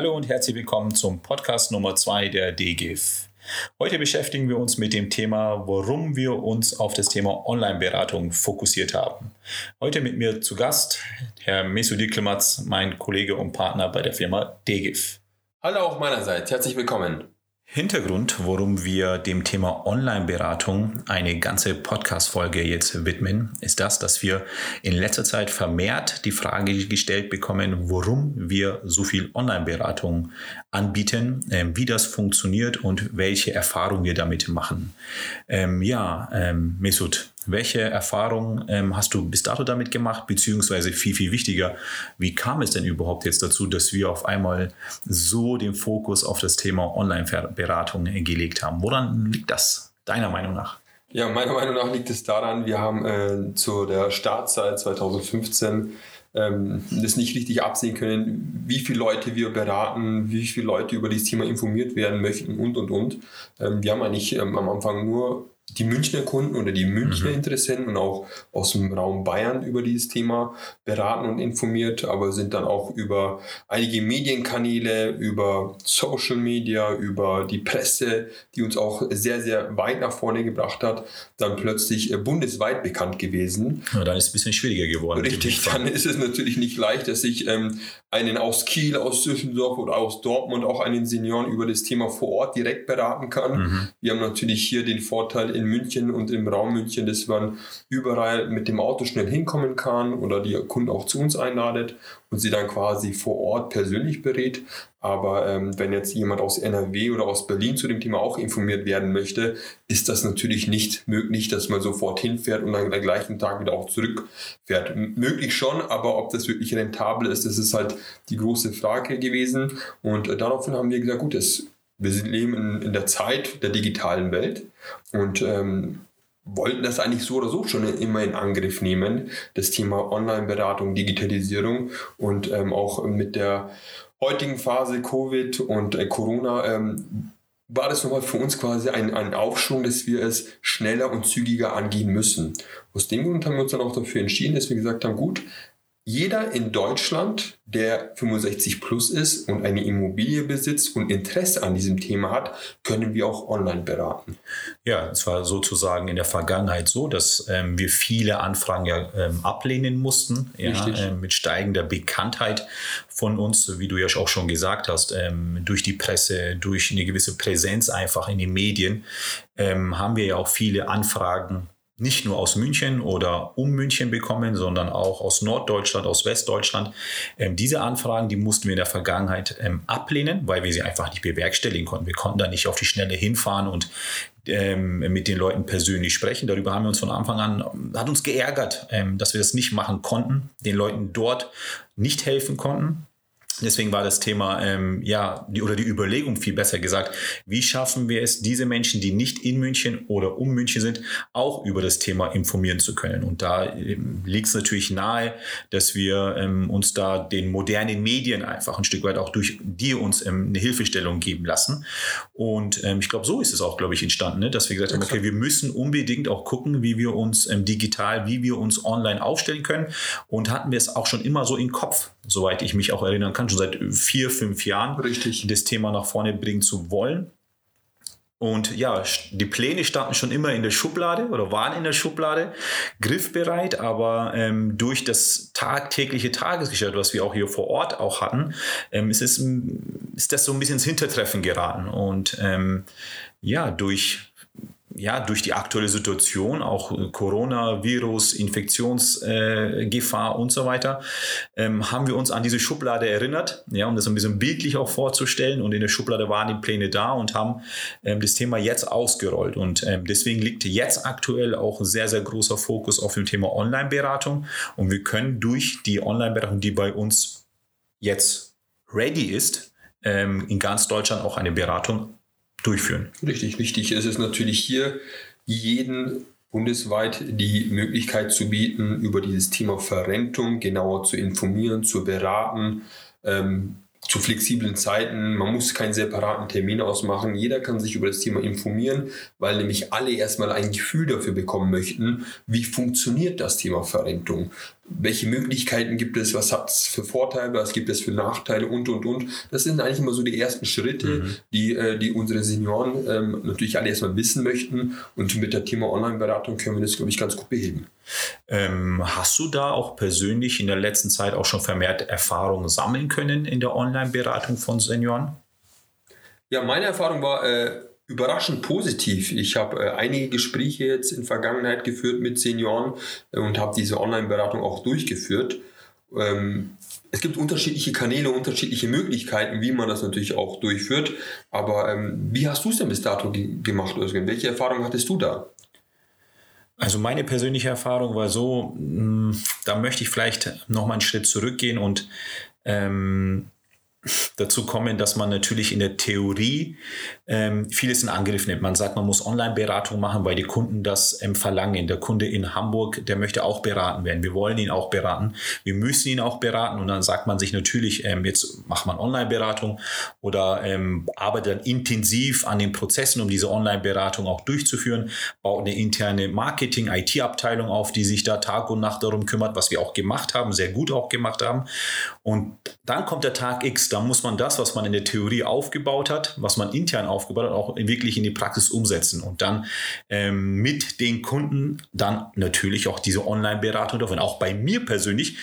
Hallo und herzlich willkommen zum Podcast Nummer 2 der DGIF. Heute beschäftigen wir uns mit dem Thema, warum wir uns auf das Thema Online-Beratung fokussiert haben. Heute mit mir zu Gast Herr Mesudi Klimatz, mein Kollege und Partner bei der Firma DGIF. Hallo auch meinerseits, herzlich willkommen. Hintergrund, warum wir dem Thema Online-Beratung eine ganze Podcast-Folge jetzt widmen, ist das, dass wir in letzter Zeit vermehrt die Frage gestellt bekommen, warum wir so viel Online-Beratung anbieten, ähm, wie das funktioniert und welche Erfahrungen wir damit machen. Ähm, ja, ähm, Mesut, welche Erfahrungen ähm, hast du bis dato damit gemacht, beziehungsweise viel, viel wichtiger, wie kam es denn überhaupt jetzt dazu, dass wir auf einmal so den Fokus auf das Thema Online-Beratung gelegt haben? Woran liegt das, deiner Meinung nach? Ja, meiner Meinung nach liegt es daran, wir haben äh, zu der Startzeit 2015 ähm, das nicht richtig absehen können, wie viele Leute wir beraten, wie viele Leute über dieses Thema informiert werden möchten und und und. Ähm, wir haben eigentlich ähm, am Anfang nur die Münchner Kunden oder die Münchner mhm. Interessenten und auch aus dem Raum Bayern über dieses Thema beraten und informiert, aber sind dann auch über einige Medienkanäle, über Social Media, über die Presse, die uns auch sehr, sehr weit nach vorne gebracht hat, dann plötzlich äh, bundesweit bekannt gewesen. Ja, dann ist es ein bisschen schwieriger geworden. Richtig, dann ist es natürlich nicht leicht, dass ich ähm, einen aus Kiel, aus Düsseldorf oder aus Dortmund auch einen Senioren über das Thema vor Ort direkt beraten kann. Mhm. Wir haben natürlich hier den Vorteil in München und im Raum München, dass man überall mit dem Auto schnell hinkommen kann oder die Kunden auch zu uns einladet und sie dann quasi vor Ort persönlich berät. Aber ähm, wenn jetzt jemand aus NRW oder aus Berlin zu dem Thema auch informiert werden möchte, ist das natürlich nicht möglich, dass man sofort hinfährt und dann am gleichen Tag wieder auch zurückfährt. M möglich schon, aber ob das wirklich rentabel ist, das ist halt die große Frage gewesen. Und äh, daraufhin haben wir gesagt, gut, das, wir leben in, in der Zeit der digitalen Welt und ähm, wollten das eigentlich so oder so schon immer in Angriff nehmen, das Thema Online-Beratung, Digitalisierung und ähm, auch mit der heutigen Phase Covid und äh, Corona ähm, war das nochmal für uns quasi ein, ein Aufschwung, dass wir es schneller und zügiger angehen müssen. Aus dem Grund haben wir uns dann auch dafür entschieden, dass wir gesagt haben, gut, jeder in Deutschland, der 65 plus ist und eine Immobilie besitzt und Interesse an diesem Thema hat, können wir auch online beraten. Ja, es war sozusagen in der Vergangenheit so, dass ähm, wir viele Anfragen ja ähm, ablehnen mussten, ja, äh, mit steigender Bekanntheit von uns, wie du ja auch schon gesagt hast, ähm, durch die Presse, durch eine gewisse Präsenz einfach in den Medien, ähm, haben wir ja auch viele Anfragen nicht nur aus München oder um München bekommen, sondern auch aus Norddeutschland, aus Westdeutschland. Ähm, diese Anfragen, die mussten wir in der Vergangenheit ähm, ablehnen, weil wir sie einfach nicht bewerkstelligen konnten. Wir konnten da nicht auf die Schnelle hinfahren und ähm, mit den Leuten persönlich sprechen. Darüber haben wir uns von Anfang an, hat uns geärgert, ähm, dass wir das nicht machen konnten, den Leuten dort nicht helfen konnten. Deswegen war das Thema, ähm, ja, die, oder die Überlegung viel besser gesagt, wie schaffen wir es, diese Menschen, die nicht in München oder um München sind, auch über das Thema informieren zu können. Und da ähm, liegt es natürlich nahe, dass wir ähm, uns da den modernen Medien einfach ein Stück weit auch durch die uns ähm, eine Hilfestellung geben lassen. Und ähm, ich glaube, so ist es auch, glaube ich, entstanden, ne? dass wir gesagt haben, okay, wir müssen unbedingt auch gucken, wie wir uns ähm, digital, wie wir uns online aufstellen können. Und hatten wir es auch schon immer so im Kopf, soweit ich mich auch erinnern kann, schon seit vier, fünf Jahren, Richtig. das Thema nach vorne bringen zu wollen. Und ja, die Pläne standen schon immer in der Schublade oder waren in der Schublade, griffbereit, aber ähm, durch das tagtägliche Tagesgeschäft, was wir auch hier vor Ort auch hatten, ähm, ist, es, ist das so ein bisschen ins Hintertreffen geraten. Und ähm, ja, durch ja, durch die aktuelle Situation, auch Coronavirus, Infektionsgefahr äh, und so weiter, ähm, haben wir uns an diese Schublade erinnert, ja, um das ein bisschen bildlich auch vorzustellen. Und in der Schublade waren die Pläne da und haben ähm, das Thema jetzt ausgerollt. Und ähm, deswegen liegt jetzt aktuell auch sehr, sehr großer Fokus auf dem Thema Online-Beratung. Und wir können durch die Online-Beratung, die bei uns jetzt ready ist, ähm, in ganz Deutschland auch eine Beratung durchführen. Richtig, wichtig ist es natürlich hier, jeden bundesweit die Möglichkeit zu bieten, über dieses Thema Verrentung genauer zu informieren, zu beraten, ähm, zu flexiblen Zeiten. Man muss keinen separaten Termin ausmachen. Jeder kann sich über das Thema informieren, weil nämlich alle erstmal ein Gefühl dafür bekommen möchten, wie funktioniert das Thema Verrentung. Welche Möglichkeiten gibt es, was hat es für Vorteile, was gibt es für Nachteile und, und, und. Das sind eigentlich immer so die ersten Schritte, mhm. die, äh, die unsere Senioren ähm, natürlich alle erstmal wissen möchten. Und mit der Thema Online-Beratung können wir das, glaube ich, ganz gut beheben. Ähm, hast du da auch persönlich in der letzten Zeit auch schon vermehrt Erfahrungen sammeln können in der Online-Beratung von Senioren? Ja, meine Erfahrung war, äh, überraschend positiv. Ich habe äh, einige Gespräche jetzt in Vergangenheit geführt mit Senioren äh, und habe diese Online-Beratung auch durchgeführt. Ähm, es gibt unterschiedliche Kanäle, unterschiedliche Möglichkeiten, wie man das natürlich auch durchführt. Aber ähm, wie hast du es denn bis dato ge gemacht, Özgen? Welche Erfahrungen hattest du da? Also meine persönliche Erfahrung war so, mh, hm, da möchte ich vielleicht noch mal einen Schritt zurückgehen und ähm, dazu kommen, dass man natürlich in der Theorie ähm, vieles in Angriff nimmt. Man sagt, man muss Online-Beratung machen, weil die Kunden das ähm, verlangen. Der Kunde in Hamburg, der möchte auch beraten werden. Wir wollen ihn auch beraten. Wir müssen ihn auch beraten. Und dann sagt man sich natürlich, ähm, jetzt macht man Online-Beratung oder ähm, arbeitet dann intensiv an den Prozessen, um diese Online-Beratung auch durchzuführen, baut eine interne Marketing-IT-Abteilung auf, die sich da Tag und Nacht darum kümmert, was wir auch gemacht haben, sehr gut auch gemacht haben. Und dann kommt der Tag X, da muss man das, was man in der Theorie aufgebaut hat, was man intern aufgebaut hat, auch wirklich in die Praxis umsetzen und dann ähm, mit den Kunden dann natürlich auch diese Online-Beratung davon. Auch bei mir persönlich,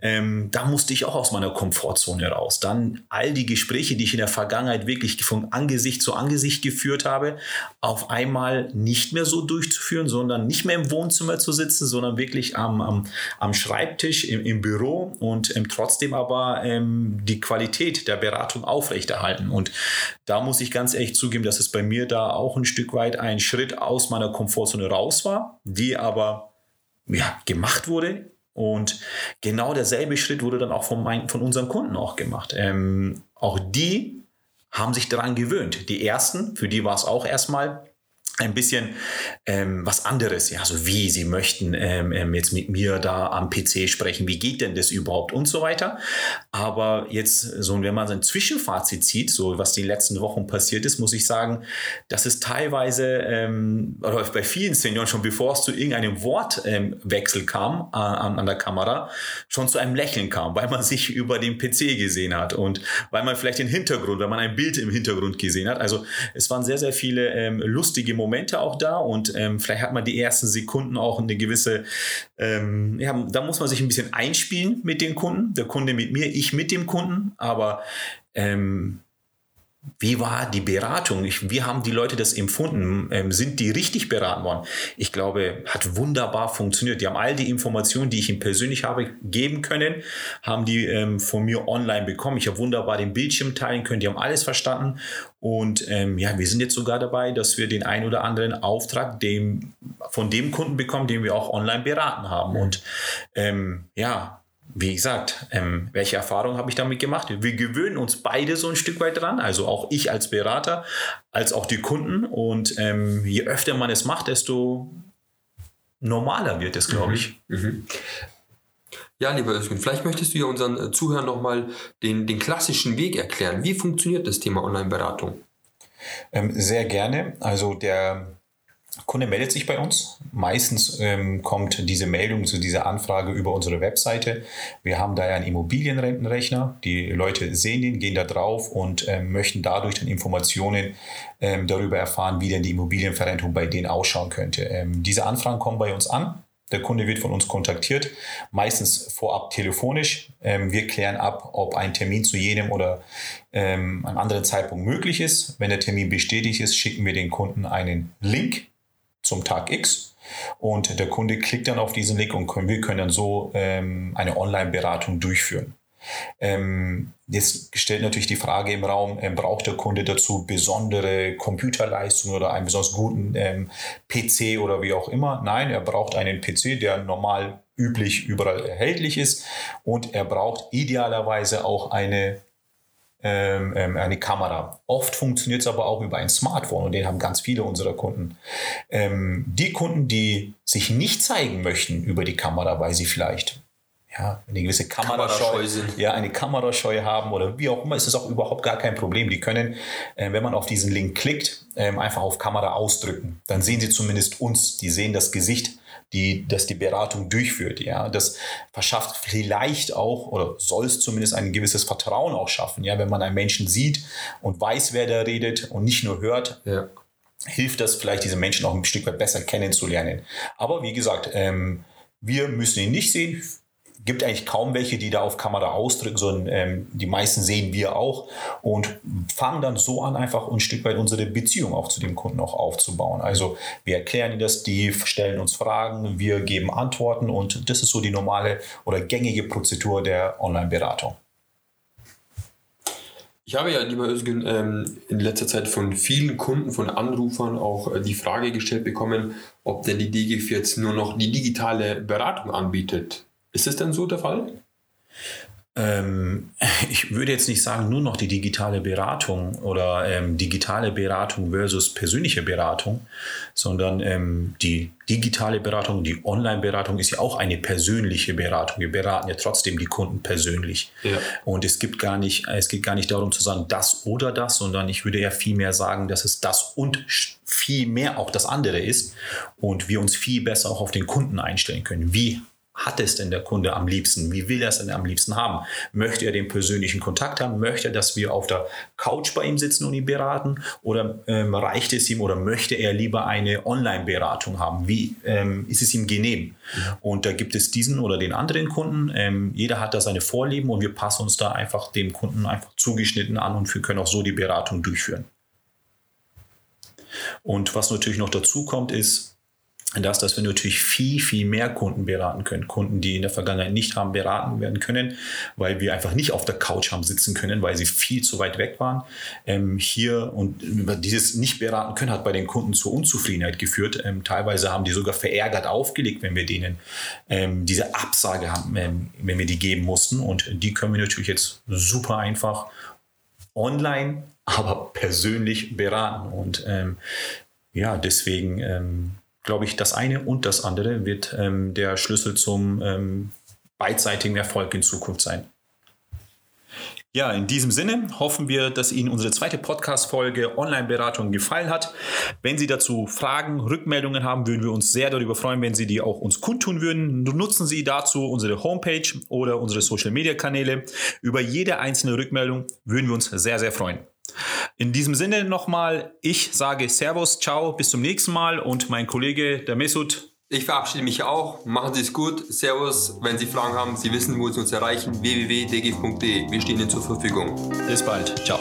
ähm, da musste ich auch aus meiner Komfortzone raus. Dann all die Gespräche, die ich in der Vergangenheit wirklich von Angesicht zu Angesicht geführt habe, auf einmal nicht mehr so durchzuführen, sondern nicht mehr im Wohnzimmer zu sitzen, sondern wirklich am, am, am Schreibtisch im, im Büro und ähm, trotzdem aber ähm, die Qualität Qualität der Beratung aufrechterhalten. Und da muss ich ganz ehrlich zugeben, dass es bei mir da auch ein Stück weit ein Schritt aus meiner Komfortzone raus war, die aber ja, gemacht wurde. Und genau derselbe Schritt wurde dann auch von, mein, von unseren Kunden auch gemacht. Ähm, auch die haben sich daran gewöhnt. Die ersten, für die war es auch erstmal ein bisschen ähm, was anderes, ja, so wie sie möchten ähm, ähm jetzt mit mir da am PC sprechen, wie geht denn das überhaupt und so weiter. Aber jetzt, so wenn man so ein Zwischenfazit zieht, so was die letzten Wochen passiert ist, muss ich sagen, dass es teilweise ähm, oder bei vielen Senioren schon bevor es zu irgendeinem Wortwechsel kam äh, an, an der Kamera, schon zu einem Lächeln kam, weil man sich über den PC gesehen hat und weil man vielleicht den Hintergrund, wenn man ein Bild im Hintergrund gesehen hat. Also es waren sehr, sehr viele ähm, lustige Momente Momente auch da und ähm, vielleicht hat man die ersten Sekunden auch eine gewisse, ähm, ja, da muss man sich ein bisschen einspielen mit den Kunden, der Kunde mit mir, ich mit dem Kunden, aber ähm, wie war die Beratung? Ich, wie haben die Leute das empfunden? Ähm, sind die richtig beraten worden? Ich glaube, hat wunderbar funktioniert. Die haben all die Informationen, die ich ihnen persönlich habe geben können, haben die ähm, von mir online bekommen. Ich habe wunderbar den Bildschirm teilen können. Die haben alles verstanden. Und ähm, ja, wir sind jetzt sogar dabei, dass wir den ein oder anderen Auftrag dem, von dem Kunden bekommen, den wir auch online beraten haben. Und ähm, ja, wie gesagt, ähm, welche Erfahrungen habe ich damit gemacht? Wir gewöhnen uns beide so ein Stück weit dran, also auch ich als Berater, als auch die Kunden. Und ähm, je öfter man es macht, desto normaler wird es, glaube ich. Mhm. Mhm. Ja, lieber Özgün, vielleicht möchtest du ja unseren äh, Zuhörern nochmal den, den klassischen Weg erklären. Wie funktioniert das Thema Online-Beratung? Ähm, sehr gerne. Also der Kunde meldet sich bei uns. Meistens ähm, kommt diese Meldung zu dieser Anfrage über unsere Webseite. Wir haben da ja einen Immobilienrentenrechner. Die Leute sehen den, gehen da drauf und ähm, möchten dadurch dann Informationen ähm, darüber erfahren, wie denn die Immobilienverrentung bei denen ausschauen könnte. Ähm, diese Anfragen kommen bei uns an. Der Kunde wird von uns kontaktiert, meistens vorab telefonisch. Ähm, wir klären ab, ob ein Termin zu jenem oder ähm, einem anderen Zeitpunkt möglich ist. Wenn der Termin bestätigt ist, schicken wir den Kunden einen Link zum Tag X. Und der Kunde klickt dann auf diesen Link und können, wir können dann so ähm, eine Online-Beratung durchführen. Ähm, jetzt stellt natürlich die Frage im Raum, ähm, braucht der Kunde dazu besondere Computerleistung oder einen besonders guten ähm, PC oder wie auch immer? Nein, er braucht einen PC, der normal üblich überall erhältlich ist und er braucht idealerweise auch eine ähm, ähm, eine Kamera. Oft funktioniert es aber auch über ein Smartphone und den haben ganz viele unserer Kunden. Ähm, die Kunden, die sich nicht zeigen möchten über die Kamera, weil sie vielleicht ja, eine gewisse Kamerascheu, ja, eine Kamerascheu haben oder wie auch immer, ist es auch überhaupt gar kein Problem. Die können, äh, wenn man auf diesen Link klickt, äh, einfach auf Kamera ausdrücken. Dann sehen sie zumindest uns, die sehen das Gesicht, die, das die Beratung durchführt. Ja, das verschafft vielleicht auch oder soll es zumindest ein gewisses Vertrauen auch schaffen. Ja, wenn man einen Menschen sieht und weiß, wer da redet und nicht nur hört. Ja. Hilft das vielleicht, diese Menschen auch ein Stück weit besser kennenzulernen. Aber wie gesagt, ähm, wir müssen ihn nicht sehen gibt eigentlich kaum welche, die da auf Kamera ausdrücken, sondern ähm, die meisten sehen wir auch und fangen dann so an, einfach ein Stück weit unsere Beziehung auch zu dem Kunden auch aufzubauen. Also wir erklären ihnen das, die stellen uns Fragen, wir geben Antworten und das ist so die normale oder gängige Prozedur der Online-Beratung. Ich habe ja, lieber Özgün, ähm, in letzter Zeit von vielen Kunden, von Anrufern auch äh, die Frage gestellt bekommen, ob denn die DGF jetzt nur noch die digitale Beratung anbietet. Ist es denn so der Fall? Ähm, ich würde jetzt nicht sagen, nur noch die digitale Beratung oder ähm, digitale Beratung versus persönliche Beratung, sondern ähm, die digitale Beratung, die Online-Beratung ist ja auch eine persönliche Beratung. Wir beraten ja trotzdem die Kunden persönlich. Ja. Und es gibt gar nicht, es geht gar nicht darum zu sagen, das oder das, sondern ich würde eher viel mehr sagen, dass es das und viel mehr auch das andere ist und wir uns viel besser auch auf den Kunden einstellen können. Wie hat es denn der Kunde am liebsten? Wie will er es denn am liebsten haben? Möchte er den persönlichen Kontakt haben? Möchte er, dass wir auf der Couch bei ihm sitzen und ihn beraten? Oder ähm, reicht es ihm oder möchte er lieber eine Online-Beratung haben? Wie ähm, ist es ihm genehm? Ja. Und da gibt es diesen oder den anderen Kunden. Ähm, jeder hat da seine Vorlieben und wir passen uns da einfach dem Kunden einfach zugeschnitten an und wir können auch so die Beratung durchführen. Und was natürlich noch dazu kommt, ist, dass, dass wir natürlich viel, viel mehr Kunden beraten können. Kunden, die in der Vergangenheit nicht haben beraten werden können, weil wir einfach nicht auf der Couch haben sitzen können, weil sie viel zu weit weg waren. Ähm, hier und dieses nicht beraten können hat bei den Kunden zur Unzufriedenheit geführt. Ähm, teilweise haben die sogar verärgert aufgelegt, wenn wir denen ähm, diese Absage haben, ähm, wenn wir die geben mussten. Und die können wir natürlich jetzt super einfach online, aber persönlich beraten. Und ähm, ja, deswegen ähm, glaube ich, das eine und das andere wird ähm, der Schlüssel zum ähm, beidseitigen Erfolg in Zukunft sein. Ja, in diesem Sinne hoffen wir, dass Ihnen unsere zweite Podcast-Folge Online-Beratung gefallen hat. Wenn Sie dazu Fragen, Rückmeldungen haben, würden wir uns sehr darüber freuen, wenn Sie die auch uns kundtun würden. Nutzen Sie dazu unsere Homepage oder unsere Social-Media-Kanäle. Über jede einzelne Rückmeldung würden wir uns sehr, sehr freuen. In diesem Sinne nochmal, ich sage Servus, ciao, bis zum nächsten Mal und mein Kollege, der Mesut. Ich verabschiede mich auch. Machen Sie es gut. Servus. Wenn Sie Fragen haben, Sie wissen, wo Sie uns erreichen. www.dgf.de. Wir stehen Ihnen zur Verfügung. Bis bald. Ciao.